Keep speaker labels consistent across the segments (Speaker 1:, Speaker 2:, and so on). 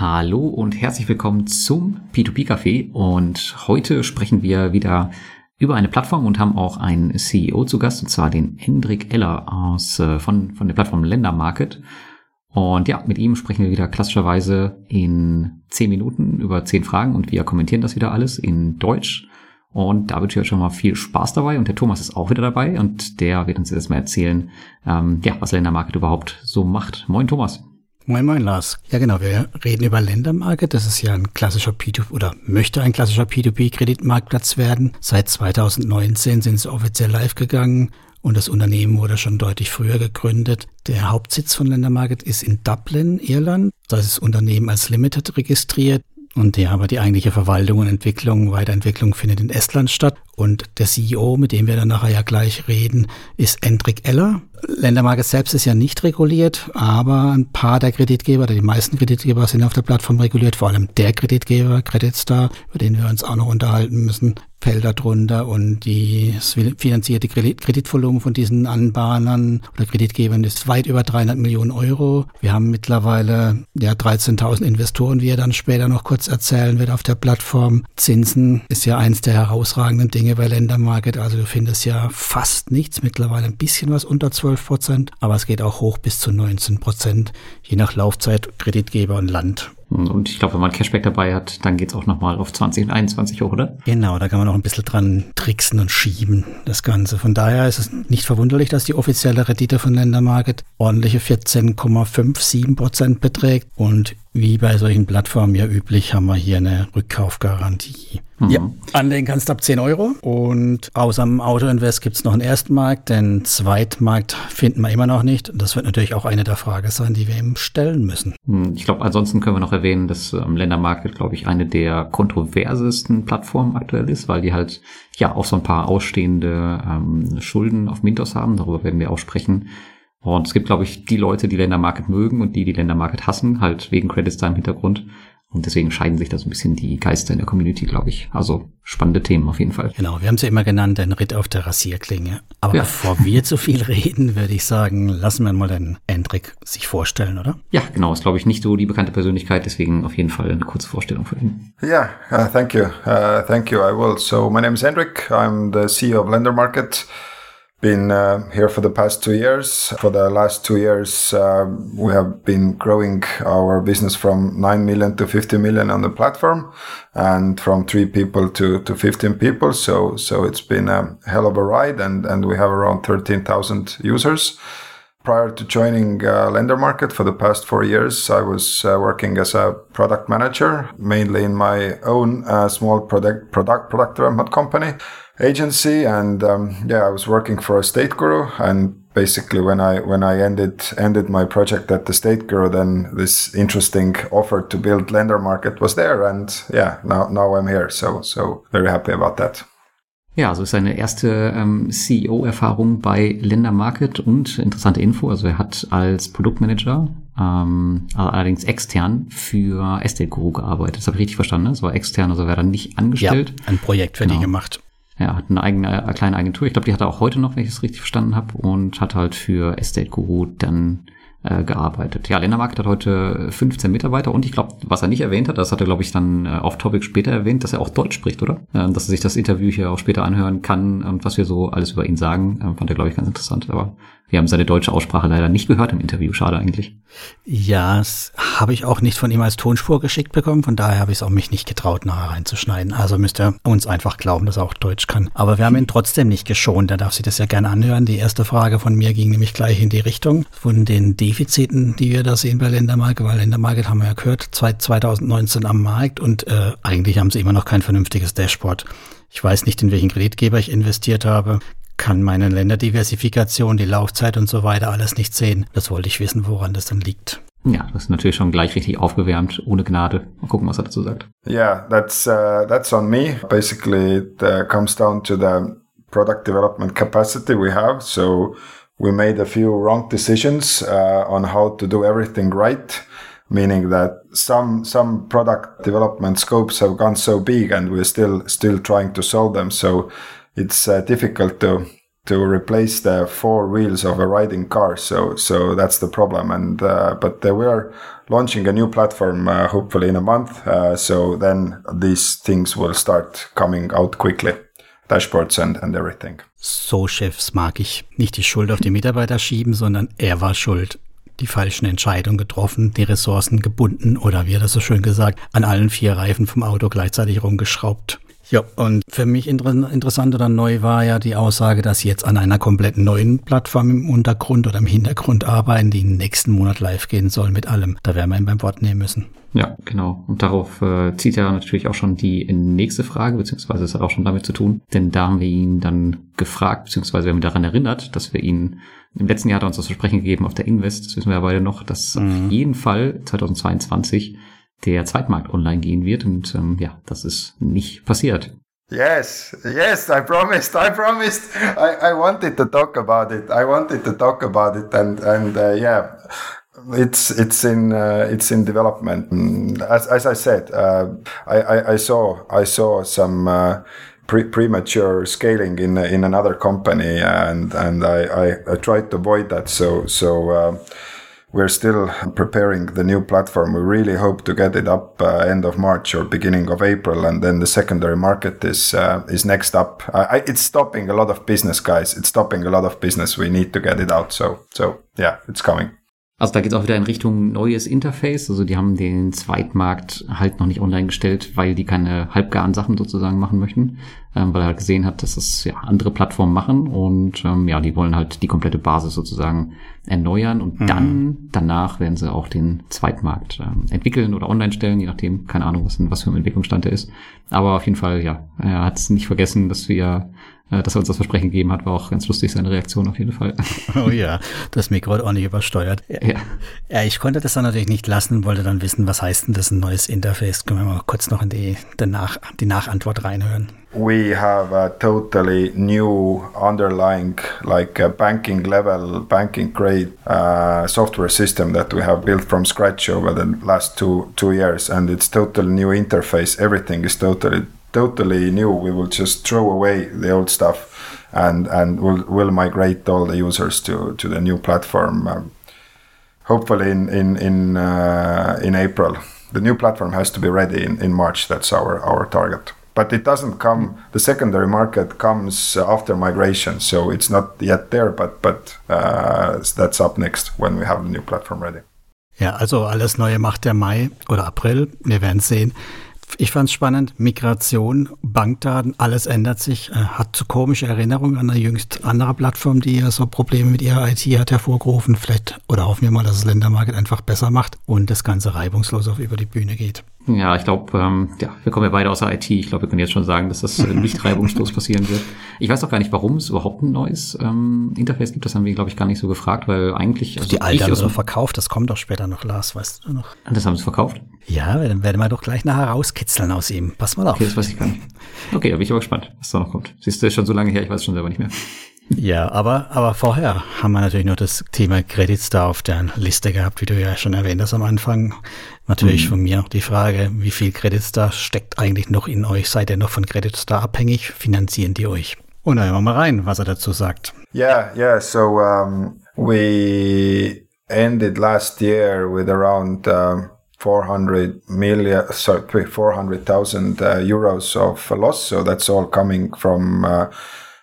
Speaker 1: Hallo und herzlich willkommen zum P2P Café und heute sprechen wir wieder über eine Plattform und haben auch einen CEO zu Gast und zwar den Hendrik Eller aus, äh, von, von der Plattform Ländermarket. Und ja, mit ihm sprechen wir wieder klassischerweise in zehn Minuten über zehn Fragen und wir kommentieren das wieder alles in Deutsch. Und da wünsche ich euch schon mal viel Spaß dabei. Und der Thomas ist auch wieder dabei und der wird uns jetzt mal erzählen, ähm, ja, was Ländermarket überhaupt so macht. Moin Thomas.
Speaker 2: Moin, moin, Lars. Ja, genau. Wir reden über Ländermarket. Das ist ja ein klassischer P2P oder möchte ein klassischer P2P-Kreditmarktplatz werden. Seit 2019 sind sie offiziell live gegangen und das Unternehmen wurde schon deutlich früher gegründet. Der Hauptsitz von Ländermarket ist in Dublin, Irland. Da ist das Unternehmen als Limited registriert. Und ja, aber die eigentliche Verwaltung und Entwicklung, Weiterentwicklung findet in Estland statt. Und der CEO, mit dem wir dann nachher ja gleich reden, ist Endrik Eller. Ländermarket selbst ist ja nicht reguliert, aber ein paar der Kreditgeber, oder die meisten Kreditgeber sind auf der Plattform reguliert, vor allem der Kreditgeber, Credit Star, über den wir uns auch noch unterhalten müssen, fällt darunter und die finanzierte Kreditvolumen von diesen Anbahnern oder Kreditgebern ist weit über 300 Millionen Euro. Wir haben mittlerweile ja 13.000 Investoren, wie er dann später noch kurz erzählen wird auf der Plattform. Zinsen ist ja eins der herausragenden Dinge bei Ländermarket. Also du findest ja fast nichts, mittlerweile ein bisschen was unter 12 Prozent, aber es geht auch hoch bis zu 19 Prozent, je nach Laufzeit, Kreditgeber und Land.
Speaker 1: Und ich glaube, wenn man Cashback dabei hat, dann geht's auch nochmal auf 20 und 21 hoch, oder?
Speaker 2: Genau, da kann man noch ein bisschen dran tricksen und schieben, das Ganze. Von daher ist es nicht verwunderlich, dass die offizielle Rendite von Ländermarket ordentliche 14,57 Prozent beträgt. Und wie bei solchen Plattformen ja üblich, haben wir hier eine Rückkaufgarantie. Mhm. Ja, anlegen kannst du ab 10 Euro. Und außer dem Autoinvest gibt es noch einen Erstmarkt, den Zweitmarkt finden wir immer noch nicht. Und das wird natürlich auch eine der Fragen sein, die wir ihm stellen müssen.
Speaker 1: Hm, ich glaube, ansonsten können wir noch erwähnen, dass ähm, Ländermarket, glaube ich, eine der kontroversesten Plattformen aktuell ist, weil die halt ja auch so ein paar ausstehende ähm, Schulden auf Mintos haben. Darüber werden wir auch sprechen. Und es gibt, glaube ich, die Leute, die Ländermarket mögen und die, die Ländermarket hassen, halt wegen Credits da im Hintergrund. Und deswegen scheiden sich da so ein bisschen die Geister in der Community, glaube ich. Also spannende Themen auf jeden Fall.
Speaker 2: Genau, wir haben es ja immer genannt, ein Ritt auf der Rasierklinge. Aber ja. bevor wir zu viel reden, würde ich sagen, lassen wir mal den Endrick sich vorstellen, oder?
Speaker 1: Ja, genau. Ist, glaube ich, nicht so die bekannte Persönlichkeit, deswegen auf jeden Fall eine kurze Vorstellung für ihn.
Speaker 3: Yeah, uh, thank you. Uh, thank you, I will. So, my name is Hendrik. I'm the CEO of Lender Market. Been uh, here for the past two years. For the last two years, uh, we have been growing our business from 9 million to 50 million on the platform and from three people to, to 15 people. So, so it's been a hell of a ride and, and we have around 13,000 users. Prior to joining uh, Lender Market for the past four years, I was uh, working as a product manager, mainly in my own uh, small product product product development company agency, and um, yeah, I was working for a state guru. And basically, when I when I ended ended my project at the state guru, then this interesting offer to build lender market was there, and yeah, now now I'm here. So so very happy about that.
Speaker 1: Ja, also ist seine erste ähm, CEO-Erfahrung bei Lender Market und interessante Info. Also er hat als Produktmanager, ähm, allerdings extern, für Estate Guru gearbeitet. Das habe ich richtig verstanden. Ne? Das war extern, also wäre dann nicht angestellt.
Speaker 2: Ja, ein Projekt für genau. die gemacht.
Speaker 1: Er hat eine eigene eine kleine Agentur. Ich glaube, die hat er auch heute noch, wenn ich es richtig verstanden habe, und hat halt für Estate Guru dann äh, gearbeitet. Ja, Ländermarkt hat heute 15 Mitarbeiter und ich glaube, was er nicht erwähnt hat, das hat er, glaube ich, dann äh, off-topic später erwähnt, dass er auch Deutsch spricht, oder? Äh, dass er sich das Interview hier auch später anhören kann und was wir so alles über ihn sagen, äh, fand er, glaube ich, ganz interessant. Aber wir haben seine deutsche Aussprache leider nicht gehört im Interview. Schade eigentlich.
Speaker 2: Ja, das habe ich auch nicht von ihm als Tonspur geschickt bekommen. Von daher habe ich es auch mich nicht getraut, nachher reinzuschneiden. Also müsst ihr uns einfach glauben, dass er auch Deutsch kann. Aber wir haben ihn trotzdem nicht geschont. Er darf sich das ja gerne anhören. Die erste Frage von mir ging nämlich gleich in die Richtung von den Defiziten, die wir da sehen bei Ländermarket. Weil Ländermarket haben wir ja gehört, 2019 am Markt und äh, eigentlich haben sie immer noch kein vernünftiges Dashboard. Ich weiß nicht, in welchen Kreditgeber ich investiert habe kann meine Länderdiversifikation, die Laufzeit und so weiter alles nicht sehen. Das wollte ich wissen, woran das dann liegt.
Speaker 1: Ja, das ist natürlich schon gleich richtig aufgewärmt, ohne Gnade. Mal gucken, was er dazu sagt.
Speaker 3: Yeah, that's uh, that's on me. Basically, it uh, comes down to the product development capacity we have. So we made a few wrong decisions uh, on how to do everything right. Meaning that some some product development scopes have gone so big, and we're still still trying to solve them. So it's uh, difficult to to replace the four wheels of a riding car. So so that's the problem. And uh, but we are launching a new platform uh, hopefully in a month. Uh, so then these things will start coming out quickly. Dashboards and, and everything.
Speaker 2: So Chefs mag ich. Nicht die Schuld auf die Mitarbeiter schieben, sondern er war schuld. Die falschen Entscheidungen getroffen, die Ressourcen gebunden oder wie er das so schön gesagt, an allen vier Reifen vom Auto gleichzeitig rumgeschraubt. Ja, und für mich inter interessant oder neu war ja die Aussage, dass sie jetzt an einer komplett neuen Plattform im Untergrund oder im Hintergrund arbeiten, die nächsten Monat live gehen soll mit allem. Da werden wir ihn beim Wort nehmen müssen.
Speaker 1: Ja, genau. Und darauf äh, zieht ja natürlich auch schon die nächste Frage, beziehungsweise es hat auch schon damit zu tun. Denn da haben wir ihn dann gefragt, beziehungsweise wir haben ihn daran erinnert, dass wir ihn im letzten Jahr hat er uns das Versprechen gegeben auf der Invest, das wissen wir ja beide noch, dass mhm. auf jeden Fall 2022 der Zweitmarkt online gehen wird. Und ähm, ja, das ist nicht passiert.
Speaker 3: Yes, yes, I promised, I promised. I, I wanted to talk about it. I wanted to talk about it and, and uh, yeah, it's, it's in, uh, it's in development. As, as I said, uh, I, I, I, saw, I saw some, uh, pre- premature scaling in, in another company and, and I, I, I tried to avoid that. So, so, uh, we're still preparing the new platform. We really hope to get it up uh, end of March or beginning of April, and then the secondary market is uh, is next up. I, it's stopping a lot of business, guys. It's stopping a lot of business. We need to get it out. So so yeah, it's coming.
Speaker 1: Also da geht es auch wieder in Richtung neues Interface. Also die haben den Zweitmarkt halt noch nicht online gestellt, weil die keine halbgaren Sachen sozusagen machen möchten, ähm, weil er halt gesehen hat, dass das ja andere Plattformen machen und ähm, ja, die wollen halt die komplette Basis sozusagen erneuern und mhm. dann danach werden sie auch den Zweitmarkt ähm, entwickeln oder online stellen, je nachdem, keine Ahnung, was, was für ein Entwicklungsstand er ist. Aber auf jeden Fall, ja, er hat es nicht vergessen, dass wir dass er uns das Versprechen gegeben hat, war auch ganz lustig, seine Reaktion auf jeden Fall.
Speaker 2: Oh ja, das Mikro hat ordentlich übersteuert. Ja. ja, ich konnte das dann natürlich nicht lassen, wollte dann wissen, was heißt denn das ein neues Interface? Können wir mal kurz noch in die, Nach die Nachantwort reinhören.
Speaker 3: We have a totally new underlying, like a banking level, banking grade uh, software system that we have built from scratch over the last two two years, and it's totally new interface. Everything is totally totally new. We will just throw away the old stuff and and we'll, we'll migrate all the users to, to the new platform. Um, hopefully in in in uh, in April. The new platform has to be ready in, in March. That's our our target. But it doesn't come. The secondary market comes after migration, so it's not yet there. But but uh, that's up next when we have the new platform ready.
Speaker 2: Ja, also alles Neue macht der Mai oder April. Wir werden sehen. Ich fand es spannend. Migration, Bankdaten, alles ändert sich. Äh, hat zu komische Erinnerungen an eine jüngst andere Plattform, die ja so Probleme mit ihrer IT hat hervorgerufen. Vielleicht, oder hoffen wir mal, dass es Ländermarket einfach besser macht und das Ganze reibungslos auf über die Bühne geht.
Speaker 1: Ja, ich glaube, ähm, ja, wir kommen ja beide aus der IT. Ich glaube, wir können jetzt schon sagen, dass das äh, nicht reibungslos passieren wird. Ich weiß auch gar nicht, warum es überhaupt ein neues ähm, Interface gibt. Das haben wir, glaube ich, gar nicht so gefragt, weil eigentlich.
Speaker 2: Also die alte haben sie verkauft, das kommt doch später noch, Lars, weißt du noch?
Speaker 1: Das haben sie verkauft?
Speaker 2: Ja, dann werden wir doch gleich nachher rauskitzeln aus ihm. Pass mal auf.
Speaker 1: Okay, das weiß ich gar nicht. Okay, da bin ich aber gespannt, was da noch kommt. Siehst du, ist schon so lange her, ich weiß schon selber nicht mehr.
Speaker 2: Ja, aber, aber vorher haben wir natürlich noch das Thema Credit Star auf der Liste gehabt, wie du ja schon erwähnt hast am Anfang. Natürlich mhm. von mir die Frage, wie viel Credit Star steckt eigentlich noch in euch? Seid ihr noch von Credit Star abhängig? Finanzieren die euch? Und dann hören wir mal rein, was er dazu sagt.
Speaker 3: Yeah, yeah, so um, we ended last year with around um, 400 million, sorry, 400,000 uh, euros of loss. So that's all coming from uh,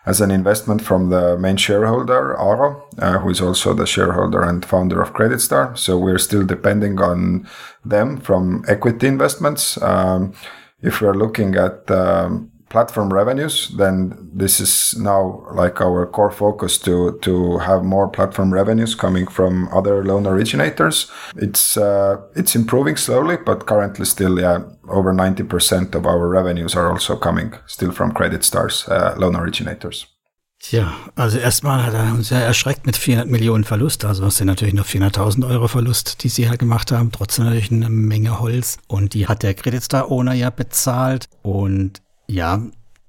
Speaker 3: as an investment from the main shareholder, Aro, uh, who is also the shareholder and founder of CreditStar. So we're still depending on them from equity investments. Um, if we're looking at um, platform revenues, then this is now like our core focus to to have more platform revenues coming from other loan originators. It's uh, it's improving slowly, but currently still, yeah, over ninety percent of our revenues are also coming still from Credit Stars uh, loan originators.
Speaker 2: Ja, also erstmal hat er uns ja erschreckt mit 400 Millionen Verlust. Also das sind natürlich nur 400.000 Euro Verlust, die sie ja gemacht haben. Trotzdem natürlich eine Menge Holz. Und die hat der Credit Star Owner ja bezahlt. Und ja,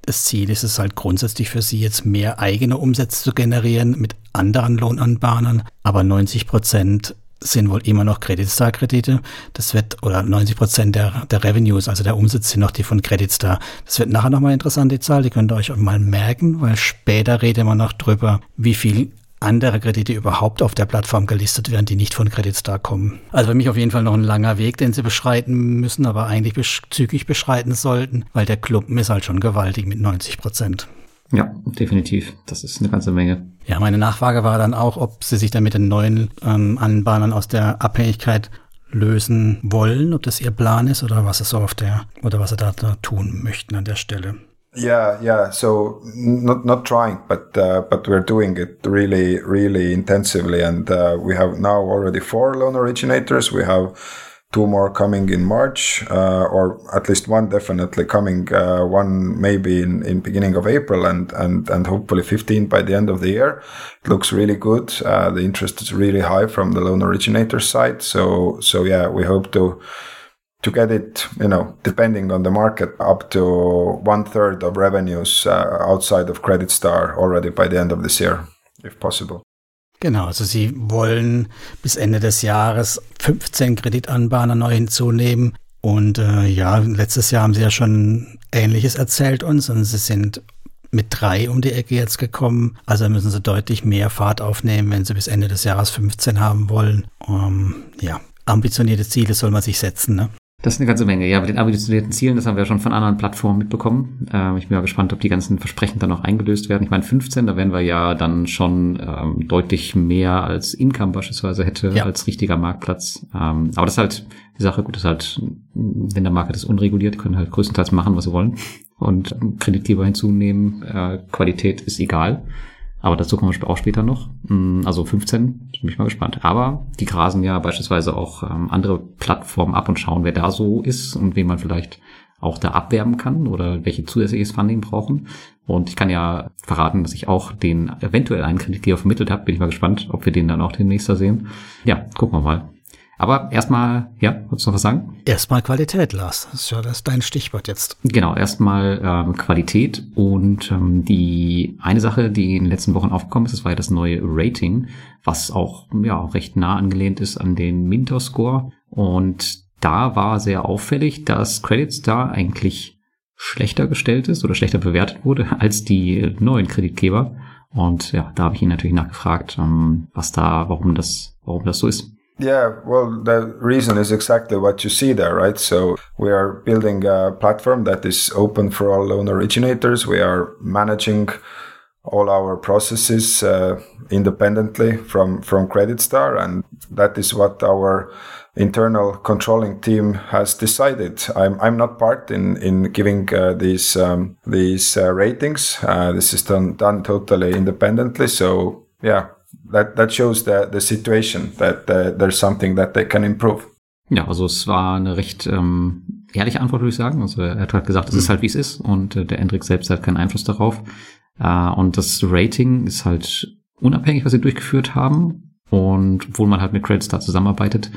Speaker 2: das Ziel ist es halt grundsätzlich für sie jetzt mehr eigene Umsätze zu generieren mit anderen Lohnanbahnern, aber 90 Prozent sind wohl immer noch Credit-Star-Kredite. Das wird, oder 90 Prozent der, der Revenues, also der Umsatz sind noch die von Credit Star. Das wird nachher nochmal interessant, die Zahl. Die könnt ihr euch auch mal merken, weil später reden wir noch drüber, wie viel andere Kredite überhaupt auf der Plattform gelistet werden, die nicht von Credit Star kommen. Also für mich auf jeden Fall noch ein langer Weg, den sie beschreiten müssen, aber eigentlich zügig beschreiten sollten, weil der Klumpen ist halt schon gewaltig mit 90 Prozent.
Speaker 1: Ja, definitiv. Das ist eine ganze Menge.
Speaker 2: Ja, meine Nachfrage war dann auch, ob sie sich dann mit den neuen ähm, Anbahnern aus der Abhängigkeit lösen wollen, ob das ihr Plan ist oder was es so auf der oder was sie da, da tun möchten an der Stelle.
Speaker 3: Yeah, yeah. So not not trying, but uh, but we're doing it really, really intensively, and uh, we have now already four loan originators. We have two more coming in March, uh, or at least one definitely coming. Uh, one maybe in, in beginning of April, and and and hopefully 15 by the end of the year. It looks really good. Uh, the interest is really high from the loan originator side. So so yeah, we hope to to get it, you know, depending on the market, up to one third of revenues uh, outside of Credit Star already by the end of this year, if possible.
Speaker 2: Genau, also Sie wollen bis Ende des Jahres 15 Kreditanbahner neu hinzunehmen. Und äh, ja, letztes Jahr haben Sie ja schon Ähnliches erzählt uns und Sie sind mit drei um die Ecke jetzt gekommen. Also müssen Sie deutlich mehr Fahrt aufnehmen, wenn Sie bis Ende des Jahres 15 haben wollen. Um, ja, ambitionierte Ziele soll man sich setzen, ne?
Speaker 1: Das ist eine ganze Menge. Ja, mit den ambitionierten Zielen, das haben wir schon von anderen Plattformen mitbekommen. Ähm, ich bin mal gespannt, ob die ganzen Versprechen dann noch eingelöst werden. Ich meine, 15, da wären wir ja dann schon ähm, deutlich mehr als Income beispielsweise hätte, ja. als richtiger Marktplatz. Ähm, aber das ist halt die Sache, gut, das ist halt, wenn der Markt ist unreguliert, können halt größtenteils machen, was sie wollen. Und Kreditgeber hinzunehmen, äh, Qualität ist egal. Aber dazu kommen wir auch später noch. Mm, also 15, bin ich mal gespannt. Aber die grasen ja beispielsweise auch ähm, andere Plattformen ab und schauen, wer da so ist und wen man vielleicht auch da abwerben kann oder welche zusätzliches Funding brauchen. Und ich kann ja verraten, dass ich auch den eventuell einen Kreditgeber vermittelt habe. Bin ich mal gespannt, ob wir den dann auch demnächst da sehen. Ja, gucken wir mal. Aber erstmal, ja, wolltest du noch was sagen?
Speaker 2: Erstmal Qualität, Lars. Das ist ja das dein Stichwort jetzt.
Speaker 1: Genau, erstmal ähm, Qualität und ähm, die eine Sache, die in den letzten Wochen aufgekommen ist, das war ja das neue Rating, was auch ja recht nah angelehnt ist an den Mintos Score und da war sehr auffällig, dass Credit Star eigentlich schlechter gestellt ist oder schlechter bewertet wurde als die neuen Kreditgeber. Und ja, da habe ich ihn natürlich nachgefragt, ähm, was da, warum das, warum das so ist.
Speaker 3: Yeah, well, the reason is exactly what you see there, right? So we are building a platform that is open for all loan originators. We are managing all our processes uh, independently from from Credit Star, and that is what our internal controlling team has decided. I'm I'm not part in in giving uh, these um, these uh, ratings. Uh, this is done done totally independently. So yeah, that, that shows the, the situation that uh, there's something that they can improve.
Speaker 1: Ja, also es war eine recht ähm, ehrliche Antwort, würde ich sagen. Also er hat halt gesagt, es mhm. ist halt wie es ist und äh, der Endrick selbst hat keinen Einfluss darauf. Äh, und das Rating ist halt unabhängig, was sie durchgeführt haben. Und obwohl man halt mit Creditstar zusammenarbeitet,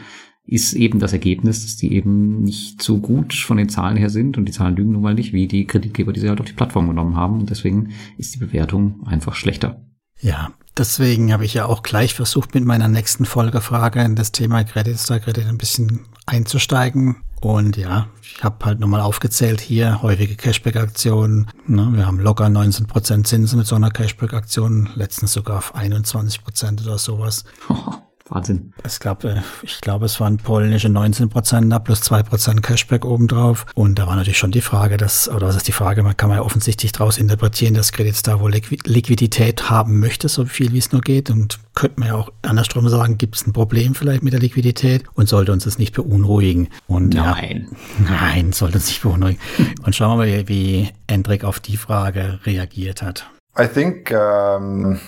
Speaker 1: ist eben das Ergebnis, dass die eben nicht so gut von den Zahlen her sind und die Zahlen lügen nun mal nicht, wie die Kreditgeber, die sie halt auf die Plattform genommen haben. Und deswegen ist die Bewertung einfach schlechter.
Speaker 2: Ja, deswegen habe ich ja auch gleich versucht, mit meiner nächsten Folgefrage in das Thema Credit Star Credit ein bisschen einzusteigen. Und ja, ich habe halt nochmal aufgezählt hier, häufige Cashback-Aktionen. Ne, wir haben locker 19% Zinsen mit so einer Cashback-Aktion, letztens sogar auf 21% oder sowas.
Speaker 1: Wahnsinn.
Speaker 2: Ich glaube, ich glaube, es waren polnische 19 Prozent plus 2 Prozent Cashback obendrauf. Und da war natürlich schon die Frage, dass, oder was ist die Frage, man kann man ja offensichtlich daraus interpretieren, dass Credit Star wohl Liquidität haben möchte, so viel wie es nur geht. Und könnte man ja auch andersrum sagen, gibt es ein Problem vielleicht mit der Liquidität und sollte uns das nicht beunruhigen. Und
Speaker 1: nein.
Speaker 2: Ja, nein, sollte uns nicht beunruhigen. Und schauen wir mal, wie Endrick auf die Frage reagiert hat.
Speaker 3: I think um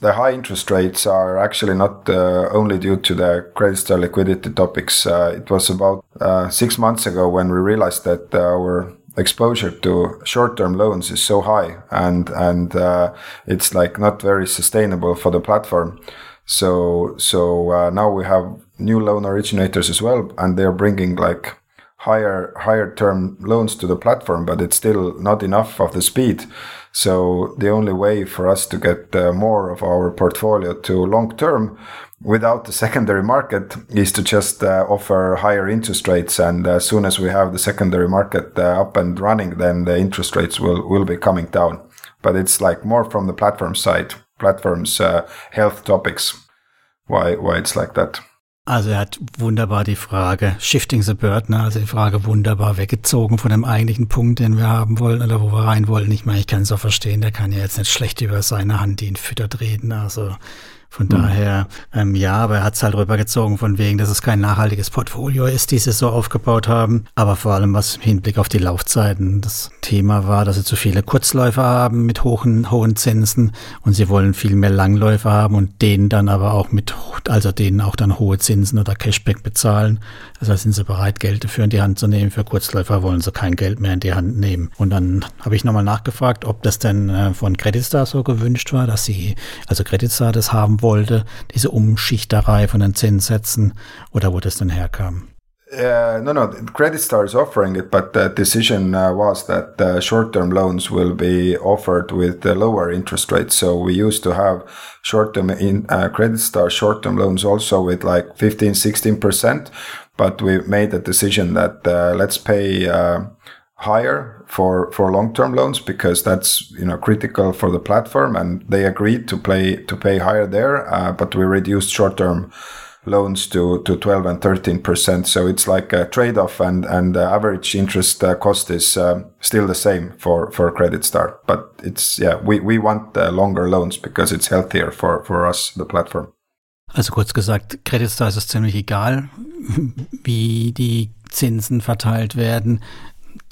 Speaker 3: the high interest rates are actually not uh, only due to the credit star liquidity topics. Uh, it was about uh, six months ago when we realized that our exposure to short-term loans is so high and and uh, it's like not very sustainable for the platform. So so uh, now we have new loan originators as well, and they're bringing like higher higher term loans to the platform, but it's still not enough of the speed. So the only way for us to get uh, more of our portfolio to long term without the secondary market is to just uh, offer higher interest rates. And as soon as we have the secondary market uh, up and running, then the interest rates will, will be coming down. But it's like more from the platform side, platforms uh, health topics. Why why it's like that?
Speaker 2: Also er hat wunderbar die Frage Shifting the Burden, also die Frage wunderbar weggezogen von dem eigentlichen Punkt, den wir haben wollen oder wo wir rein wollen. Ich meine, ich kann es auch verstehen, der kann ja jetzt nicht schlecht über seine Hand, die ihn füttert, reden. Also von mhm. daher, ähm, ja, aber er hat es halt rübergezogen von wegen, dass es kein nachhaltiges Portfolio ist, die sie so aufgebaut haben. Aber vor allem was im Hinblick auf die Laufzeiten. Das Thema war, dass sie zu viele Kurzläufer haben mit hohen, hohen Zinsen und sie wollen viel mehr Langläufer haben und denen dann aber auch mit, also denen auch dann hohe Zinsen oder Cashback bezahlen. Heißt, sind sie bereit, Geld dafür in die Hand zu nehmen. Für Kurzläufer wollen sie kein Geld mehr in die Hand nehmen. Und dann habe ich nochmal nachgefragt, ob das denn äh, von Creditstar so gewünscht war, dass sie, also Creditstar das haben wollte, diese Umschichterei von den Zinssätzen oder wo das denn herkam.
Speaker 3: Uh, no, no. Credit Star is offering it, but the decision uh, was that uh, short-term loans will be offered with the lower interest rates. So we used to have short-term in uh, Credit Star short-term loans also with like 15, 16 percent, but we made the decision that uh, let's pay uh, higher for for long-term loans because that's you know critical for the platform, and they agreed to play to pay higher there, but we reduced short-term loans to, to 12 and 13 percent. So it's like a trade-off, and and the average interest uh, cost is uh, still the same for for Credit Star. But it's yeah, we we want uh, longer loans because it's healthier for for us the platform.
Speaker 2: Also kurz gesagt, Credit ist es ziemlich egal, wie die Zinsen verteilt werden.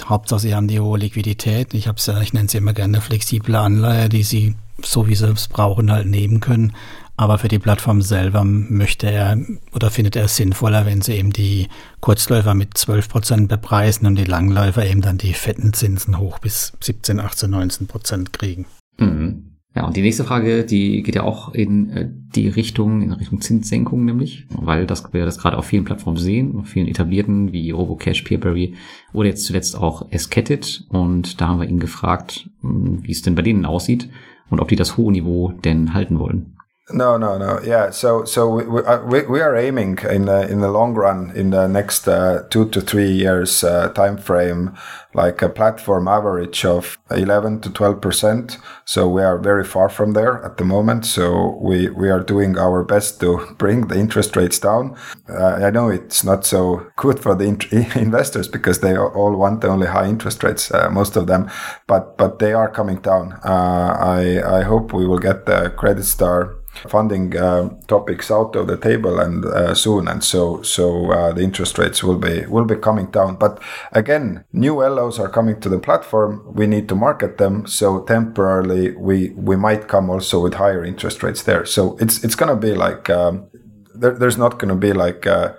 Speaker 2: Hauptsache, sie haben die hohe Liquidität. Ich habe ja, ich nenne sie immer gerne flexible Anleihe, die sie so wie sie es brauchen halt nehmen können. Aber für die Plattform selber möchte er oder findet er es sinnvoller, wenn sie eben die Kurzläufer mit 12 Prozent bepreisen und die Langläufer eben dann die fetten Zinsen hoch bis 17, 18, 19 Prozent kriegen.
Speaker 1: Mhm. Ja, und die nächste Frage, die geht ja auch in äh, die Richtung, in Richtung Zinssenkung nämlich, weil das wir das gerade auf vielen Plattformen sehen, auf vielen etablierten wie Robocash, Peerberry oder jetzt zuletzt auch Escatted. Und da haben wir ihn gefragt, hm, wie es denn bei denen aussieht und ob die das hohe Niveau denn halten wollen.
Speaker 3: No, no, no. Yeah. So, so we, we, uh, we are aiming in the, in the long run, in the next uh, two to three years uh, time frame, like a platform average of 11 to 12 percent. So we are very far from there at the moment. So we we are doing our best to bring the interest rates down. Uh, I know it's not so good for the in- investors because they all want only high interest rates, uh, most of them, but but they are coming down. Uh, I I hope we will get the credit star funding uh, topics out of the table and uh, soon, and so so uh, the interest rates will be will be coming down. But again, new LOs are coming to the platform. We need to market them, so temporarily we we might come also with higher interest rates there. So it's it's gonna be like um, there, there's not gonna be like a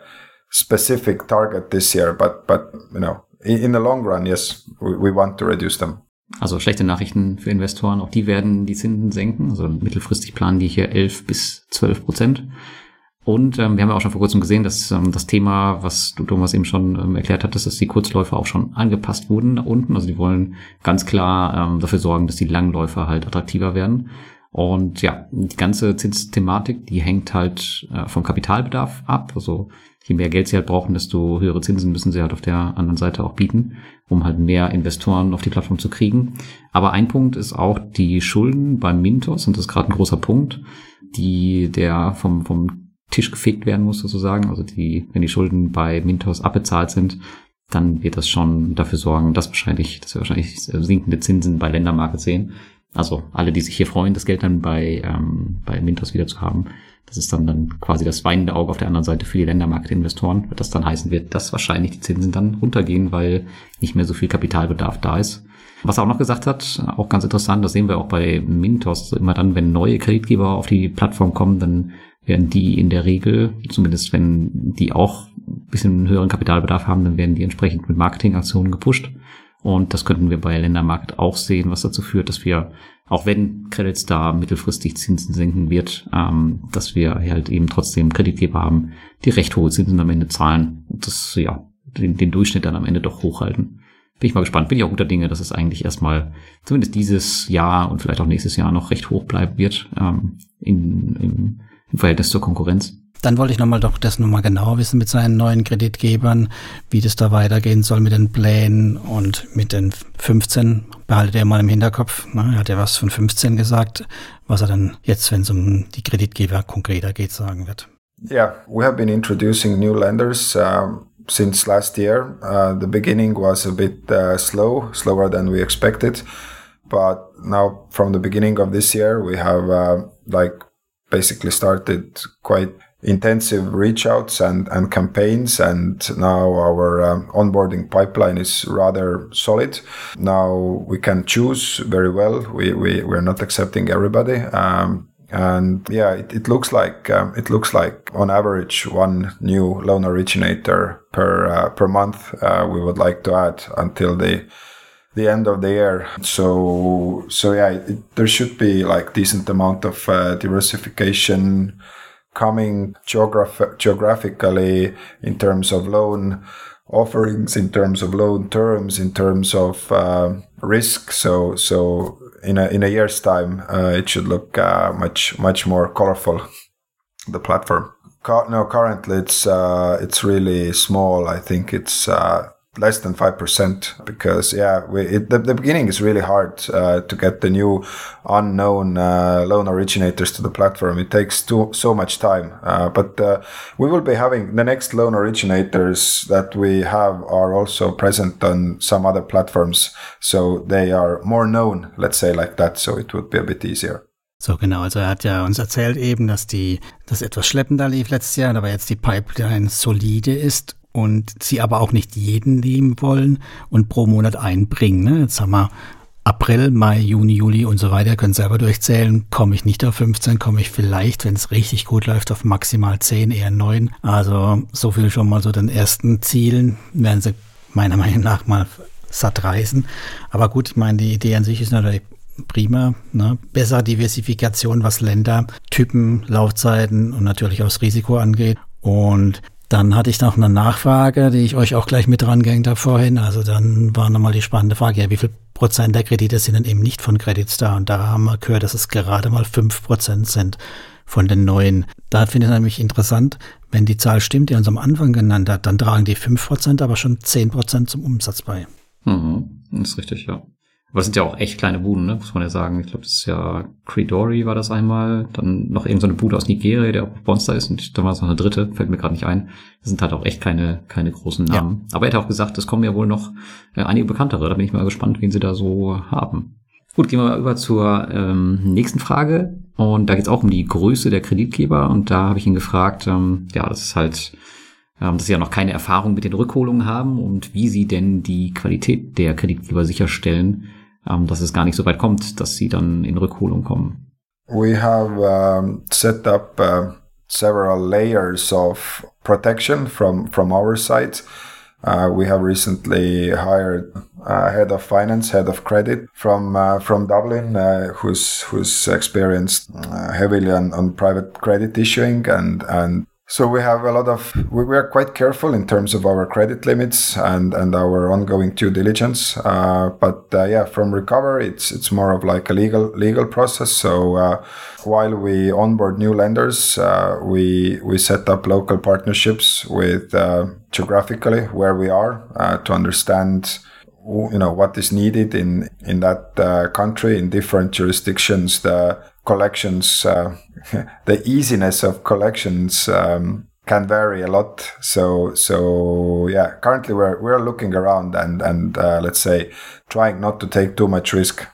Speaker 3: specific target this year, but but you know in, in the long run, yes, we, we want to reduce them.
Speaker 1: Also schlechte Nachrichten für Investoren, auch die werden die Zinsen senken. Also mittelfristig planen die hier 11 bis 12 Prozent. Und ähm, wir haben ja auch schon vor kurzem gesehen, dass ähm, das Thema, was du Thomas eben schon ähm, erklärt hattest, dass die Kurzläufer auch schon angepasst wurden da unten. Also die wollen ganz klar ähm, dafür sorgen, dass die Langläufer halt attraktiver werden. Und ja, die ganze Zinsthematik, die hängt halt äh, vom Kapitalbedarf ab. Also je mehr Geld sie halt brauchen, desto höhere Zinsen müssen sie halt auf der anderen Seite auch bieten, um halt mehr Investoren auf die Plattform zu kriegen. Aber ein Punkt ist auch die Schulden beim Mintos, und das ist gerade ein großer Punkt, die der vom, vom Tisch gefegt werden muss sozusagen. Also die, wenn die Schulden bei Mintos abbezahlt sind, dann wird das schon dafür sorgen, dass wahrscheinlich, dass wir wahrscheinlich sinkende Zinsen bei Ländermarket sehen. Also alle, die sich hier freuen, das Geld dann bei, ähm, bei Mintos wieder zu haben, das ist dann, dann quasi das weinende Auge auf der anderen Seite für die Ländermarktinvestoren, das dann heißen wird, dass wahrscheinlich die Zinsen dann runtergehen, weil nicht mehr so viel Kapitalbedarf da ist. Was er auch noch gesagt hat, auch ganz interessant, das sehen wir auch bei Mintos, immer dann, wenn neue Kreditgeber auf die Plattform kommen, dann werden die in der Regel, zumindest wenn die auch ein bisschen höheren Kapitalbedarf haben, dann werden die entsprechend mit Marketingaktionen gepusht. Und das könnten wir bei Ländermarkt auch sehen, was dazu führt, dass wir auch wenn Credit Star mittelfristig Zinsen senken wird, ähm, dass wir halt eben trotzdem Kreditgeber haben, die recht hohe Zinsen am Ende zahlen. Und das, ja, den, den Durchschnitt dann am Ende doch hochhalten. Bin ich mal gespannt. Bin ich auch guter Dinge, dass es eigentlich erstmal zumindest dieses Jahr und vielleicht auch nächstes Jahr noch recht hoch bleiben wird ähm, in, in, im Verhältnis zur Konkurrenz.
Speaker 2: Dann wollte ich nochmal doch das nochmal genauer wissen mit seinen neuen Kreditgebern, wie das da weitergehen soll mit den Plänen und mit den 15. Behaltet er mal im Hinterkopf. Ne? Er hat ja was von 15 gesagt, was er dann jetzt, wenn es um die Kreditgeber konkreter geht, sagen wird.
Speaker 3: Yeah, we have been introducing new lenders uh, since last year. Uh, the beginning was a bit uh, slow, slower than we expected. But now, from the beginning of this year, we have uh, like basically started quite intensive reach outs and, and campaigns. And now our um, onboarding pipeline is rather solid. Now we can choose very well. We, we, we're not accepting everybody. Um, and yeah, it, it looks like um, it looks like on average one new loan originator per uh, per month uh, we would like to add until the the end of the year. So so yeah, it, there should be like decent amount of uh, diversification coming geograph- geographically in terms of loan offerings, in terms of loan terms, in terms of uh, risk. So so in a in a year's time, uh, it should look uh, much much more colorful. The platform. no, currently it's uh, it's really small. I think it's uh, less than 5% because yeah we, it, the, the beginning is really hard uh, to get the new unknown uh, loan originators to the platform. It takes too, so much time. Uh, but uh, we will be having the next loan originators that we have are also present on some other platforms. So they are more known let's say like that. So it would be a bit easier.
Speaker 2: So genau, also er hat ja uns erzählt eben, dass die das etwas schleppender lief letztes Jahr, aber jetzt die Pipeline solide ist und sie aber auch nicht jeden nehmen wollen und pro Monat einbringen. Ne? Jetzt haben wir April, Mai, Juni, Juli und so weiter, können selber durchzählen. Komme ich nicht auf 15, komme ich vielleicht, wenn es richtig gut läuft, auf maximal 10, eher 9. Also so viel schon mal so den ersten Zielen werden sie meiner Meinung nach mal satt reißen. Aber gut, ich meine, die Idee an sich ist natürlich prima. Ne? Besser Diversifikation, was Länder, Typen, Laufzeiten und natürlich auch das Risiko angeht. Und dann hatte ich noch eine Nachfrage, die ich euch auch gleich mit drangehängt habe vorhin. Also dann war nochmal die spannende Frage, ja, wie viel Prozent der Kredite sind denn eben nicht von Credit Star? Und da haben wir gehört, dass es gerade mal fünf Prozent sind von den neuen. Da finde ich nämlich interessant, wenn die Zahl stimmt, die uns am Anfang genannt hat, dann tragen die fünf Prozent aber schon zehn Prozent zum Umsatz bei.
Speaker 1: Mhm, das ist richtig, ja. Aber es sind ja auch echt kleine Buden, ne? muss man ja sagen. Ich glaube, das ist ja Credori war das einmal, dann noch irgendeine so Bude aus Nigeria, der auch Monster ist, und dann war es noch eine dritte, fällt mir gerade nicht ein. Das sind halt auch echt keine, keine großen Namen. Ja. Aber er hat auch gesagt, es kommen ja wohl noch äh, einige bekanntere. Da bin ich mal gespannt, wen sie da so haben. Gut, gehen wir mal über zur ähm, nächsten Frage. Und da geht es auch um die Größe der Kreditgeber. Und da habe ich ihn gefragt, ähm, ja, das ist halt ähm, dass sie ja noch keine Erfahrung mit den Rückholungen haben und wie sie denn die Qualität der Kreditgeber sicherstellen, ähm, dass es gar nicht so weit kommt, dass sie dann in Rückholung kommen.
Speaker 3: We have um, set up uh, several layers of protection from from our side. Uh, we have recently hired a head of finance, head of credit from uh, from Dublin, uh, who's who's experienced uh, heavily on, on private credit issuing and and so we have a lot of we, are quite careful in terms of our credit limits and and our ongoing due diligence. Uh, but uh, yeah, from recover, it's it's more of like a legal legal process. So uh, while we onboard new lenders, uh, we we set up local partnerships with uh, geographically where we are uh, to understand you know what is needed in in that country in different jurisdictions the collections the easiness of collections um, can vary a lot so so yeah currently we're we're looking around and and uh, let's say trying not to take too much risk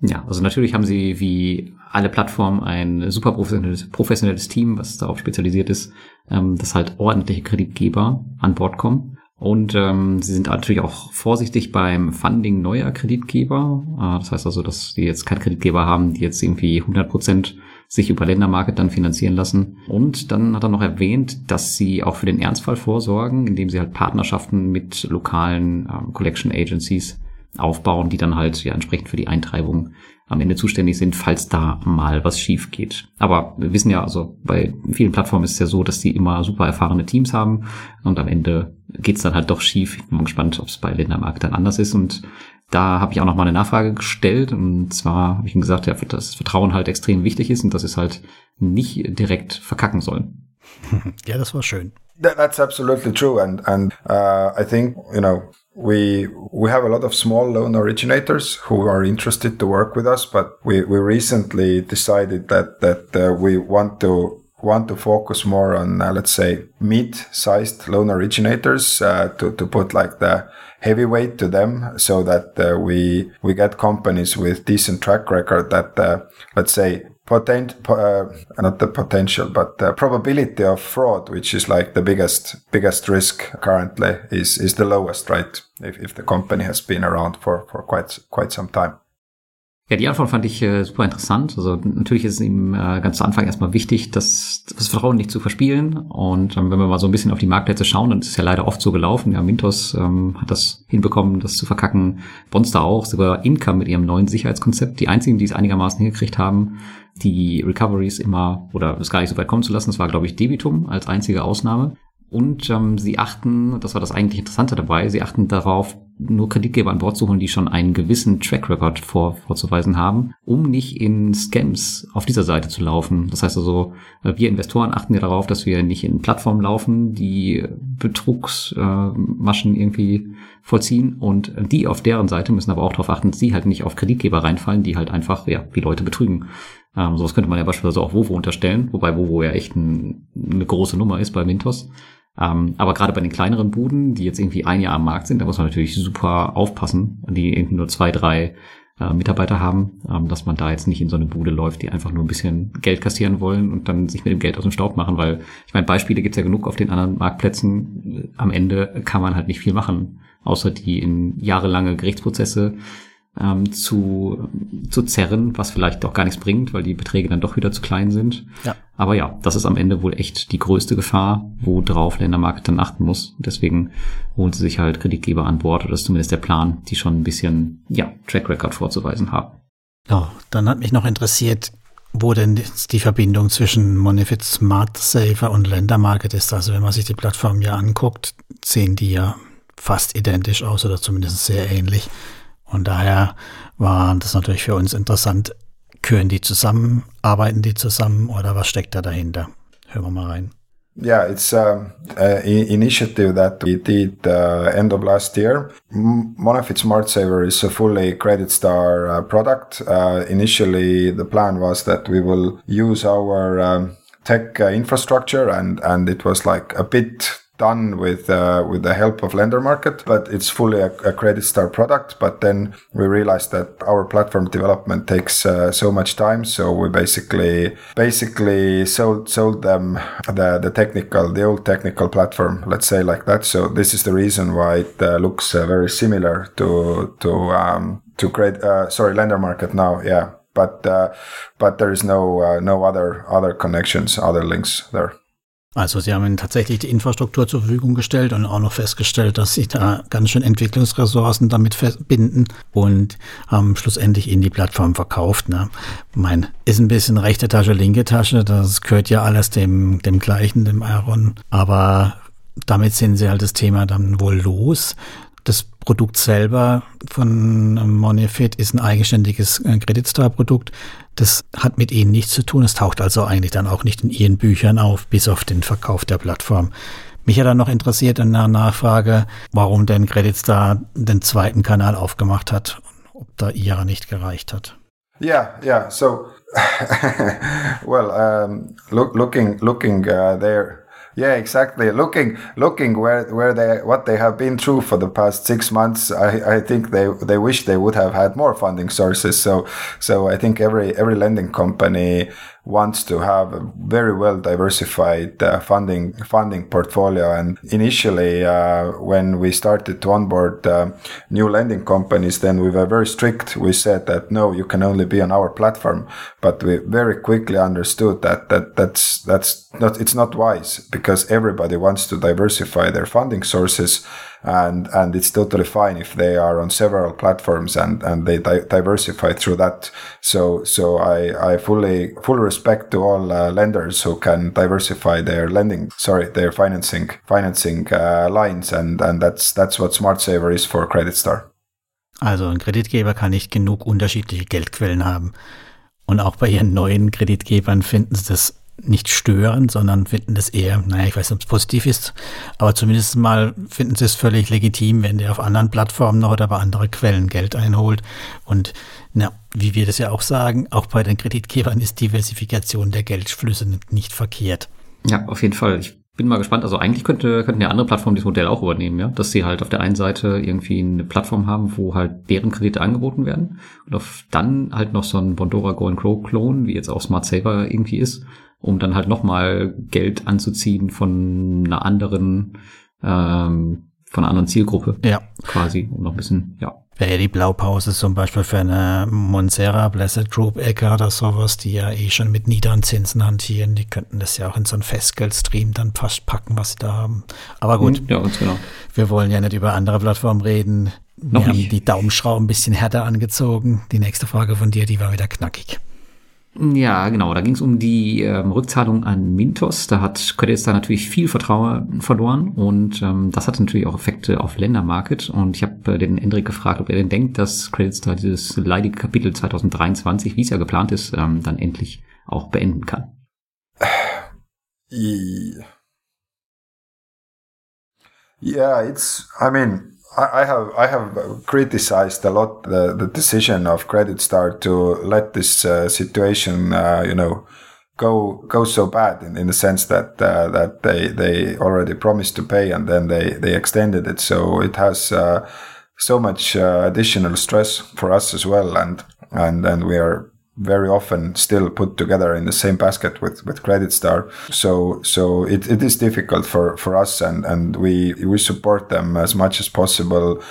Speaker 1: ja also natürlich haben sie wie alle Plattformen ein super professionelles, professionelles Team, was darauf spezialisiert ist, ähm, dass halt ordentliche Kreditgeber an Bord kommen. Und ähm, sie sind natürlich auch vorsichtig beim Funding neuer Kreditgeber. Äh, das heißt also, dass sie jetzt keine Kreditgeber haben, die jetzt irgendwie 100 Prozent sich über Ländermarket dann finanzieren lassen. Und dann hat er noch erwähnt, dass sie auch für den Ernstfall vorsorgen, indem sie halt Partnerschaften mit lokalen ähm, Collection Agencies aufbauen, die dann halt ja entsprechend für die Eintreibung am Ende zuständig sind, falls da mal was schief geht. Aber wir wissen ja, also bei vielen Plattformen ist es ja so, dass die immer super erfahrene Teams haben und am Ende geht's dann halt doch schief. Ich bin mal gespannt, ob es bei Ländermarkt dann anders ist und da habe ich auch noch mal eine Nachfrage gestellt und zwar habe ich ihm gesagt, ja, dass Vertrauen halt extrem wichtig ist und dass es halt nicht direkt verkacken soll.
Speaker 2: Ja, das war schön.
Speaker 3: That's absolutely true, and and uh, I think you know we we have a lot of small loan originators who are interested to work with us, but we, we recently decided that that uh, we want to want to focus more on uh, let's say mid-sized loan originators uh, to to put like the heavyweight to them so that uh, we we get companies with decent track record that uh, let's say potent uh, not the potential but the probability of fraud which is like the biggest biggest risk currently is is the lowest right if, if the company has been around for for quite quite some time
Speaker 1: Ja, die Antwort fand ich äh, super interessant. Also natürlich ist es ihm äh, ganz zu Anfang erstmal wichtig, das, das Vertrauen nicht zu verspielen. Und ähm, wenn wir mal so ein bisschen auf die Marktplätze schauen, dann ist es ja leider oft so gelaufen. Ja, Mintos ähm, hat das hinbekommen, das zu verkacken. Bonster auch, sogar Income mit ihrem neuen Sicherheitskonzept. Die einzigen, die es einigermaßen hingekriegt haben, die Recoveries immer oder es gar nicht so weit kommen zu lassen. Das war, glaube ich, Debitum als einzige Ausnahme. Und ähm, sie achten, das war das eigentlich Interessante dabei, sie achten darauf, nur Kreditgeber an Bord zu holen, die schon einen gewissen Track Record vor, vorzuweisen haben, um nicht in Scams auf dieser Seite zu laufen. Das heißt also, äh, wir Investoren achten ja darauf, dass wir nicht in Plattformen laufen, die Betrugsmaschen äh, irgendwie vollziehen und die auf deren Seite müssen aber auch darauf achten, dass sie halt nicht auf Kreditgeber reinfallen, die halt einfach, ja, die Leute betrügen. Ähm, sowas könnte man ja beispielsweise auch Vovo unterstellen, wobei Vovo ja echt ein, eine große Nummer ist bei Mintos. Ähm, aber gerade bei den kleineren Buden, die jetzt irgendwie ein Jahr am Markt sind, da muss man natürlich super aufpassen, die irgendwie nur zwei, drei äh, Mitarbeiter haben, ähm, dass man da jetzt nicht in so eine Bude läuft, die einfach nur ein bisschen Geld kassieren wollen und dann sich mit dem Geld aus dem Staub machen, weil ich meine, Beispiele gibt's ja genug auf den anderen Marktplätzen. Am Ende kann man halt nicht viel machen, außer die in jahrelange Gerichtsprozesse ähm, zu, zu zerren, was vielleicht doch gar nichts bringt, weil die Beträge dann doch wieder zu klein sind. Ja. Aber ja, das ist am Ende wohl echt die größte Gefahr, worauf Ländermarket dann achten muss. Deswegen holen sie sich halt Kreditgeber an Bord, oder das ist zumindest der Plan, die schon ein bisschen, ja, Track Record vorzuweisen haben.
Speaker 2: Ja, dann hat mich noch interessiert, wo denn die Verbindung zwischen Monifit Smart Saver und Ländermarket ist. Also wenn man sich die Plattform ja anguckt, sehen die ja fast identisch aus oder zumindest sehr ähnlich. Und daher war das natürlich für uns interessant. Gehören die zusammen? Arbeiten die zusammen? Oder was steckt da dahinter? Hören wir mal rein.
Speaker 3: Yeah, it's um, an initiative that we did uh, end of last year. Monafit Smart Saver is a fully Credit Star uh, product. Uh, initially, the plan was that we will use our um, tech uh, infrastructure, and and it was like a bit done with uh, with the help of lender market but it's fully a, a, credit star product. But then we realized that our platform development takes uh, so much time. So we basically basically sold sold them the the technical the old technical platform let's say like that. So this is the reason why it uh, looks uh, very similar to to um to create uh, sorry lender market now. Yeah. But uh, but there is no no other other connections other links there
Speaker 2: Also sie haben tatsächlich die Infrastruktur zur Verfügung gestellt und auch noch festgestellt, dass sich da ganz schön Entwicklungsressourcen damit verbinden und haben schlussendlich ihnen die Plattform verkauft. Ne? Mein ist ein bisschen rechte Tasche, linke Tasche, das gehört ja alles dem, dem gleichen, dem Aaron. Aber damit sind sie halt das Thema dann wohl los. Das Produkt selber von Monifit ist ein eigenständiges äh, Creditstar-Produkt. Das hat mit ihnen nichts zu tun. Es taucht also eigentlich dann auch nicht in ihren Büchern auf, bis auf den Verkauf der Plattform. Mich hat dann noch interessiert in der Nachfrage, warum denn Creditstar den zweiten Kanal aufgemacht hat, ob da ihrer nicht gereicht hat.
Speaker 3: Yeah, yeah. So, well, um, look, looking, looking uh, there. Yeah, exactly. Looking, looking where where they what they have been through for the past six months, I, I think they they wish they would have had more funding sources. So so I think every every lending company wants to have a very well diversified uh, funding funding portfolio. And initially, uh, when we started to onboard uh, new lending companies, then we were very strict. We said that no, you can only be on our platform. But we very quickly understood that that that's that's not it's not wise because everybody wants to diversify their funding sources and and it's totally fine if they are on several platforms and and they di- diversify through that. So so I I fully full respect to all uh, lenders who can diversify their lending, sorry, their financing financing uh, lines, and and that's that's what Smart Saver is for Credit Star.
Speaker 2: Also ein Kreditgeber kann nicht genug unterschiedliche Geldquellen haben. Und auch bei ihren neuen Kreditgebern finden sie das nicht stören, sondern finden das eher, naja, ich weiß nicht, ob es positiv ist, aber zumindest mal finden sie es völlig legitim, wenn der auf anderen Plattformen noch oder bei anderen Quellen Geld einholt. Und na, wie wir das ja auch sagen, auch bei den Kreditgebern ist Diversifikation der Geldflüsse nicht verkehrt.
Speaker 1: Ja, auf jeden Fall. Ich bin mal gespannt. Also eigentlich könnte, könnten ja andere Plattformen dieses Modell auch übernehmen, ja. Dass sie halt auf der einen Seite irgendwie eine Plattform haben, wo halt deren Kredite angeboten werden. Und auf dann halt noch so ein Bondora Go and Grow Clone, wie jetzt auch Smart Saver irgendwie ist, um dann halt nochmal Geld anzuziehen von einer anderen, ähm, von einer anderen Zielgruppe.
Speaker 2: Ja.
Speaker 1: Quasi, um noch ein bisschen, ja,
Speaker 2: Wäre die Blaupause zum Beispiel für eine Monsera, Blessed Group Ecke oder sowas, die ja eh schon mit niederen Zinsen hantieren, die könnten das ja auch in so einen Festgeldstream dann fast packen, was sie da haben. Aber gut,
Speaker 1: ja, ganz genau.
Speaker 2: wir wollen ja nicht über andere Plattformen reden.
Speaker 1: Noch
Speaker 2: wir haben
Speaker 1: nicht.
Speaker 2: die Daumenschrauben ein bisschen härter angezogen. Die nächste Frage von dir, die war wieder knackig.
Speaker 1: Ja, genau. Da ging es um die ähm, Rückzahlung an Mintos. Da hat Credit Star natürlich viel Vertrauen verloren und ähm, das hatte natürlich auch Effekte auf Ländermarket. Und ich habe äh, den Endrik gefragt, ob er denn denkt, dass Credit Star dieses leidige Kapitel 2023, wie es ja geplant ist, ähm, dann endlich auch beenden kann.
Speaker 3: Yeah, it's. I mean, I, have I have criticized a lot the, the decision of Credit Star to let this uh, situation, uh, you know, go go so bad in, in the sense that uh, that they they already promised to pay and then they they extended it, so it has. Uh, so much uh, additional stress for us as well, and and and we are very often still put together in the same basket with, with Credit Star. So so it, it is difficult for, for us and, and we we support them as much as possible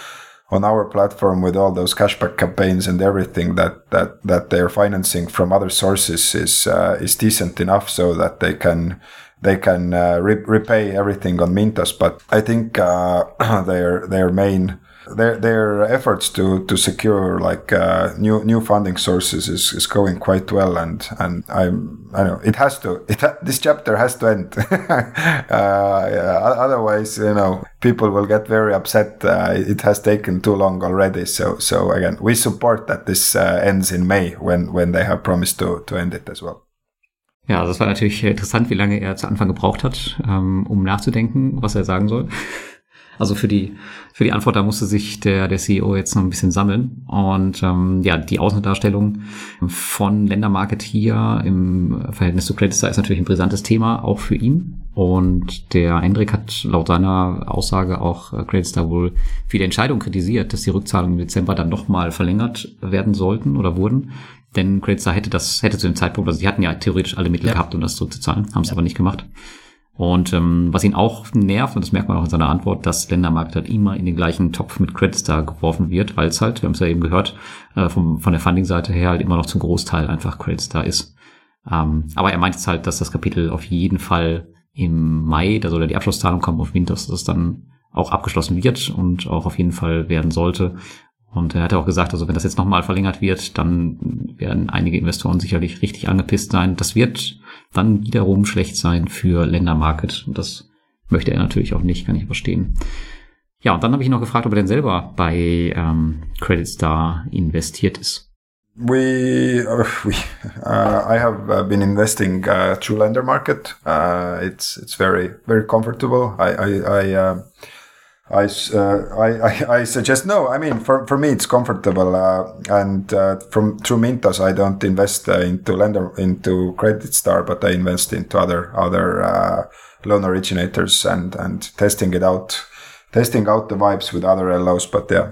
Speaker 3: on our platform with all those cashback campaigns and everything that that, that they're financing from other sources is uh, is decent enough so that they can they can uh, re- repay everything on Mintos. But I think uh, their their main their their efforts to to secure like uh, new new funding sources is, is going quite well and and I'm I know it has to it ha- this chapter has to end. Uh, yeah, otherwise you know people will get very upset uh, it has taken too long already. So so again we support that this uh, ends in May when when they have promised to to end it as well.
Speaker 1: Ja, also das war natürlich interessant, wie lange er zu Anfang gebraucht hat, ähm, um nachzudenken, was er sagen soll. Also für die, für die Antwort, da musste sich der, der CEO jetzt noch ein bisschen sammeln. Und ähm, ja, die Außendarstellung von Ländermarket hier im Verhältnis zu Credit Star ist natürlich ein brisantes Thema, auch für ihn. Und der Hendrik hat laut seiner Aussage auch äh, Credit Star wohl viele Entscheidungen kritisiert, dass die Rückzahlungen im Dezember dann nochmal verlängert werden sollten oder wurden. Denn Credit Star hätte das, hätte zu dem Zeitpunkt, also sie hatten ja theoretisch alle Mittel
Speaker 2: Ja.
Speaker 1: gehabt, um das zurückzuzahlen, haben es aber nicht gemacht. Und ähm, was ihn auch nervt, und das merkt man auch in seiner Antwort, dass Ländermarkt halt immer in den gleichen Topf mit Credit Star geworfen wird, weil es halt, wir haben es ja eben gehört, äh, vom, von der Funding-Seite her halt immer noch zum Großteil einfach Credit Star ist. Ähm, aber er meint jetzt halt, dass das Kapitel auf jeden Fall im Mai, da soll ja die Abschlusszahlung kommen auf Windows, dass es dann auch abgeschlossen wird und auch auf jeden Fall werden sollte. Und er hat ja auch gesagt, also wenn das jetzt nochmal verlängert wird, dann werden einige Investoren sicherlich richtig angepisst sein. Das wird dann wiederum schlecht sein für Ländermarket. Und das möchte er natürlich auch nicht, kann ich verstehen. Ja, und dann habe ich ihn noch gefragt, ob er denn selber bei ähm, Credit Star investiert ist.
Speaker 3: We, uh, we uh, I have uh, been investing uh, through lender market. Uh, it's it's very very comfortable. I I I, uh, I, uh, I, I, suggest no. I mean, for, for me, it's comfortable. Uh, and uh, from through Mintos, I don't invest uh, into lender into Credit Star, but I invest into other other uh, loan originators and and testing it out, testing out the vibes with other LOs. But yeah,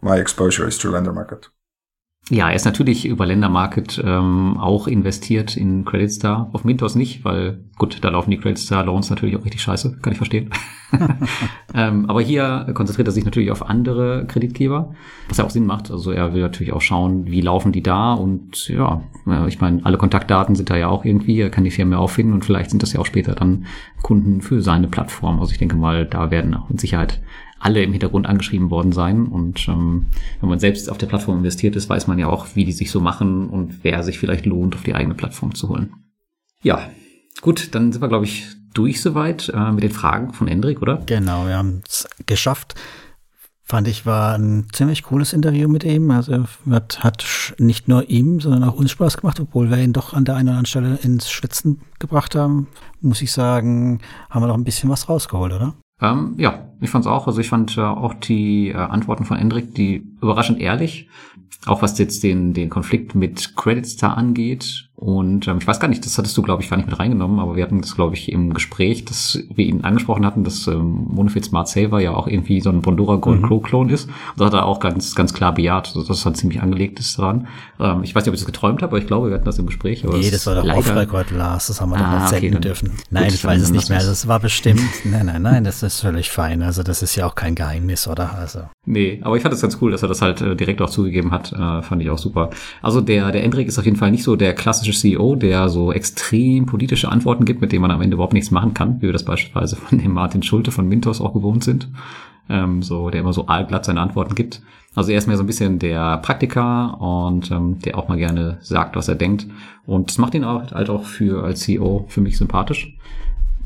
Speaker 3: my exposure is through lender market.
Speaker 1: Ja, er ist natürlich über Ländermarket ähm, auch investiert in Credit Star. Auf Mintos nicht, weil gut, da laufen die Credit Star Loans natürlich auch richtig scheiße, kann ich verstehen. ähm, aber hier konzentriert er sich natürlich auf andere Kreditgeber, was ja auch Sinn macht. Also er will natürlich auch schauen, wie laufen die da und ja, äh, ich meine, alle Kontaktdaten sind da ja auch irgendwie, er kann die Firmen ja auffinden und vielleicht sind das ja auch später dann Kunden für seine Plattform. Also ich denke mal, da werden auch mit Sicherheit alle im Hintergrund angeschrieben worden sein. Und ähm, wenn man selbst auf der Plattform investiert ist, weiß man ja auch, wie die sich so machen und wer sich vielleicht lohnt, auf die eigene Plattform zu holen. Ja, gut, dann sind wir, glaube ich, durch soweit äh, mit den Fragen von Hendrik, oder?
Speaker 2: Genau, wir haben es geschafft. Fand ich, war ein ziemlich cooles Interview mit ihm. Also hat, hat nicht nur ihm, sondern auch uns Spaß gemacht, obwohl wir ihn doch an der einen oder anderen Stelle ins Schwitzen gebracht haben. Muss ich sagen, haben wir noch ein bisschen was rausgeholt, oder?
Speaker 1: Ähm, ja, ich fand's auch. Also ich fand äh, auch die äh, Antworten von Endrik, die überraschend ehrlich, auch was jetzt den, den Konflikt mit Credit Star angeht. Und ähm, ich weiß gar nicht, das hattest du, glaube ich, gar nicht mit reingenommen, aber wir hatten das, glaube ich, im Gespräch, dass wir ihn angesprochen hatten, dass ähm, Monofit Smart Saver ja auch irgendwie so ein Bondora Gold Crow Clone ist. Und das hat er auch ganz, ganz klar bejaht, dass das halt ziemlich angelegt ist daran. Ähm, ich weiß nicht, ob ich das geträumt habe, aber ich glaube, wir hatten das im Gespräch. Aber
Speaker 2: nee, das war doch Off-Record, Lars, das haben wir doch
Speaker 1: Ah,
Speaker 2: nicht
Speaker 1: okay, dann-
Speaker 2: dürfen.
Speaker 1: gut,
Speaker 2: Nein, ich
Speaker 1: dann
Speaker 2: weiß es nicht mehr.
Speaker 1: es.
Speaker 2: Das war bestimmt, nein, nein, nein, das ist völlig fein. Also das ist ja auch kein Geheimnis, oder? Also
Speaker 1: Nee, aber ich fand es ganz cool, dass er das halt äh, direkt auch zugegeben hat. Äh, fand ich auch super. Also der, der Endrik ist auf jeden Fall nicht so der klassische CEO, der so extrem politische Antworten gibt, mit denen man am Ende überhaupt nichts machen kann, wie wir das beispielsweise von dem Martin Schulte von Mintos auch gewohnt sind. Ähm, so, der immer so aalglatt seine Antworten gibt. Also er ist mehr so ein bisschen der Praktiker und ähm, der auch mal gerne sagt, was er denkt. Und das macht ihn auch, halt auch für als CEO für mich sympathisch.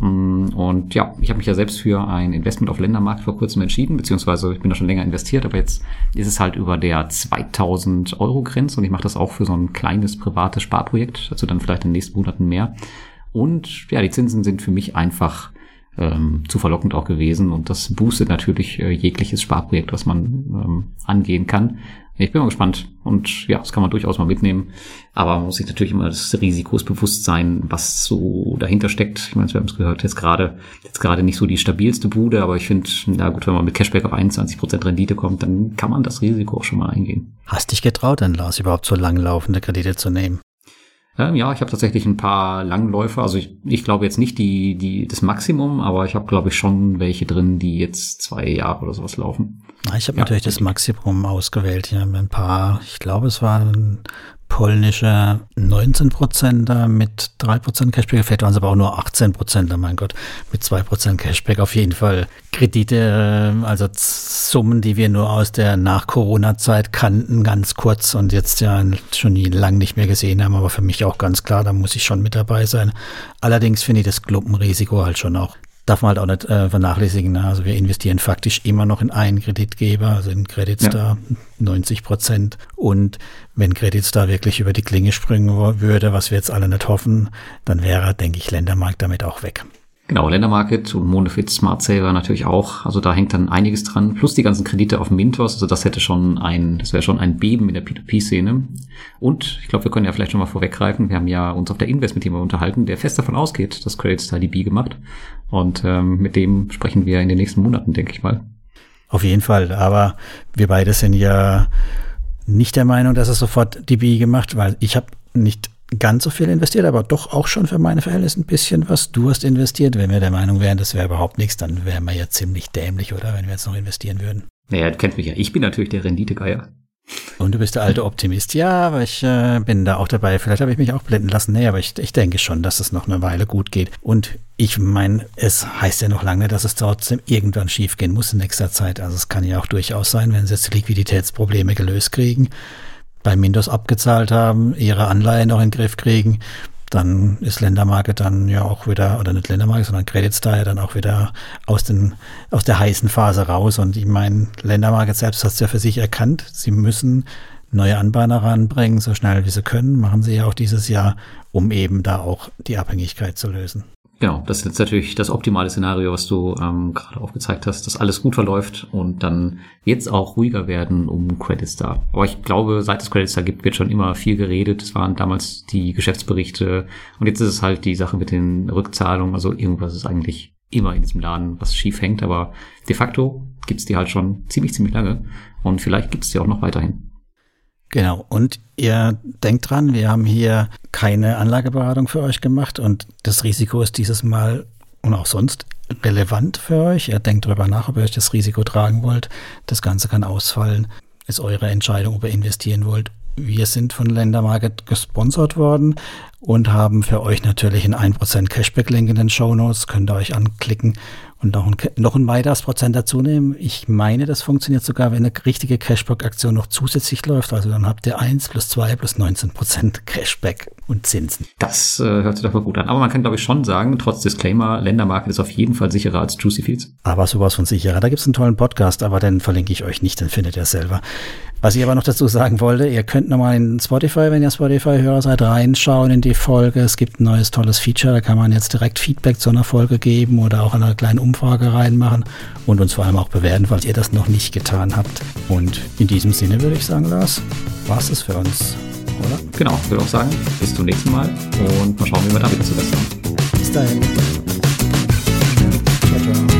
Speaker 1: Mm, Und ja, ich habe mich ja selbst für ein Investment auf Ländermarkt vor kurzem entschieden, beziehungsweise ich bin da schon länger investiert, aber jetzt ist es halt über der 2000 Euro Grenze und ich mache das auch für so ein kleines privates Sparprojekt, dazu dann vielleicht in den nächsten Monaten mehr. Und ja, die Zinsen sind für mich einfach ähm, zu verlockend auch gewesen und das boostet natürlich äh, jegliches Sparprojekt, was man ähm, angehen kann. Ich bin mal gespannt und ja, das kann man durchaus mal mitnehmen, aber man muss sich natürlich immer des Risikos bewusst sein, was so dahinter steckt. Ich meine, wir haben es gehört, jetzt gerade jetzt gerade nicht so die stabilste Bude, aber ich finde, na gut, wenn man mit Cashback auf 21% Rendite kommt, dann kann man das Risiko auch schon mal eingehen.
Speaker 2: hast dich getraut, denn Lars, überhaupt so langlaufende Kredite zu nehmen?
Speaker 1: Ähm, ja, ich habe tatsächlich ein paar Langläufe. Also ich, ich glaube jetzt nicht die, die das Maximum, aber ich habe, glaube ich, schon welche drin, die jetzt zwei Jahre oder sowas laufen.
Speaker 2: Na, Ich habe
Speaker 1: Ja,
Speaker 2: natürlich das Maximum ausgewählt. Hier haben wir ein paar, ich glaube, es waren polnische 19%er mit 3% Cashback. Vielleicht waren es aber auch nur 18%er, mein Gott, mit 2% Cashback. Auf jeden Fall Kredite, äh, also Summen, die wir nur aus der Nach-Corona-Zeit kannten, ganz kurz und jetzt ja schon nie lang nicht mehr gesehen haben. Aber für mich auch ganz klar, da muss ich schon mit dabei sein. Allerdings finde ich das Klumpenrisiko halt schon auch darf man halt auch nicht äh, vernachlässigen. Ne? Also wir investieren faktisch immer noch in einen Kreditgeber, also in Credit Star 90 Prozent. Und wenn Credit Star wirklich über die Klinge springen würde, was wir jetzt alle nicht hoffen, dann wäre, denke ich, Ländermarkt damit auch weg.
Speaker 1: Genau, Ländermarket und Monofit Smart Saver natürlich auch. Also da hängt dann einiges dran. Plus die ganzen Kredite auf Mintos. Also das hätte schon ein, das wäre schon ein Beben in der P2P-Szene. Und ich glaube, wir können ja vielleicht schon mal vorweggreifen. Wir haben ja uns auf der Invest mit jemandem unterhalten, der fest davon ausgeht, dass Credit Star die B gemacht. Und ähm, mit dem sprechen wir in den nächsten Monaten, denke ich mal.
Speaker 2: Auf jeden Fall. Aber wir beide sind ja nicht der Meinung, dass es sofort BI gemacht, weil ich habe nicht ganz so viel investiert, aber doch auch schon für meine Verhältnisse ein bisschen was. Du hast investiert. Wenn wir der Meinung wären, das wäre überhaupt nichts, dann wären wir ja ziemlich dämlich, oder? Wenn wir jetzt noch investieren würden.
Speaker 1: Naja, du kennst mich ja. Ich bin natürlich der Renditegeier.
Speaker 2: Und du bist der alte Optimist. Ja, aber ich äh, bin da auch dabei. Vielleicht habe ich mich auch blenden lassen. Nee, aber ich, ich denke schon, dass es noch eine Weile gut geht. Und ich meine, es heißt ja noch lange, dass es trotzdem irgendwann schief gehen muss in nächster Zeit. Also es kann ja auch durchaus sein, wenn sie jetzt die Liquiditätsprobleme gelöst kriegen, bei Mindos abgezahlt haben, ihre Anleihen noch in den Griff kriegen, dann ist Ländermarket dann ja auch wieder, oder nicht Ländermarket, sondern Credit ja dann auch wieder aus, den, aus der heißen Phase raus. Und ich meine, Ländermarket selbst hat es ja für sich erkannt. Sie müssen neue Anbahner ranbringen, so schnell wie sie können. Machen sie ja auch dieses Jahr, um eben da auch die Abhängigkeit zu lösen.
Speaker 1: Genau, das ist jetzt natürlich das optimale Szenario, was du ähm, gerade aufgezeigt hast, dass alles gut verläuft und dann jetzt auch ruhiger werden um Credit Star. Aber ich glaube, seit es Credit Star gibt, wird schon immer viel geredet. Es waren damals die Geschäftsberichte und jetzt ist es halt die Sache mit den Rückzahlungen. Also irgendwas ist eigentlich immer in diesem Laden, was schief hängt, aber de facto gibt's die halt schon ziemlich, ziemlich lange und vielleicht gibt's die auch noch weiterhin.
Speaker 2: Genau. Und ihr denkt dran, wir haben hier keine Anlageberatung für euch gemacht und das Risiko ist dieses Mal und auch sonst relevant für euch. Ihr denkt darüber nach, ob ihr euch das Risiko tragen wollt. Das Ganze kann ausfallen. Ist eure Entscheidung, ob ihr investieren wollt. Wir sind von Ländermarket gesponsert worden und haben für euch natürlich einen 1% Cashback-Link in den Show Notes. Könnt ihr euch anklicken und noch ein, noch ein weiteres Prozent dazu nehmen. Ich meine, das funktioniert sogar, wenn eine richtige Cashback-Aktion noch zusätzlich läuft. Also dann habt ihr 1 plus 2 plus 19 Prozent Cashback und Zinsen.
Speaker 1: Das äh, hört sich doch mal gut an. Aber man kann, glaube ich, schon sagen, trotz Disclaimer, Ländermarket ist auf jeden Fall sicherer als Juicy Fields.
Speaker 2: Aber sowas von sicherer. Da gibt's einen tollen Podcast, aber den verlinke ich euch nicht, den findet ihr selber. Was ich aber noch dazu sagen wollte, ihr könnt nochmal in Spotify, wenn ihr Spotify-Hörer seid, reinschauen in die Folge. Es gibt ein neues tolles Feature, da kann man jetzt direkt Feedback zu einer Folge geben oder auch eine kleine Umfrage reinmachen und uns vor allem auch bewerten, falls ihr das noch nicht getan habt. Und in diesem Sinne würde ich sagen, Lars, war's es für uns, oder?
Speaker 1: Genau, würde auch sagen, bis zum nächsten Mal und mal schauen, wie wir da wieder zu sind.
Speaker 2: Bis dahin. Ciao, ciao.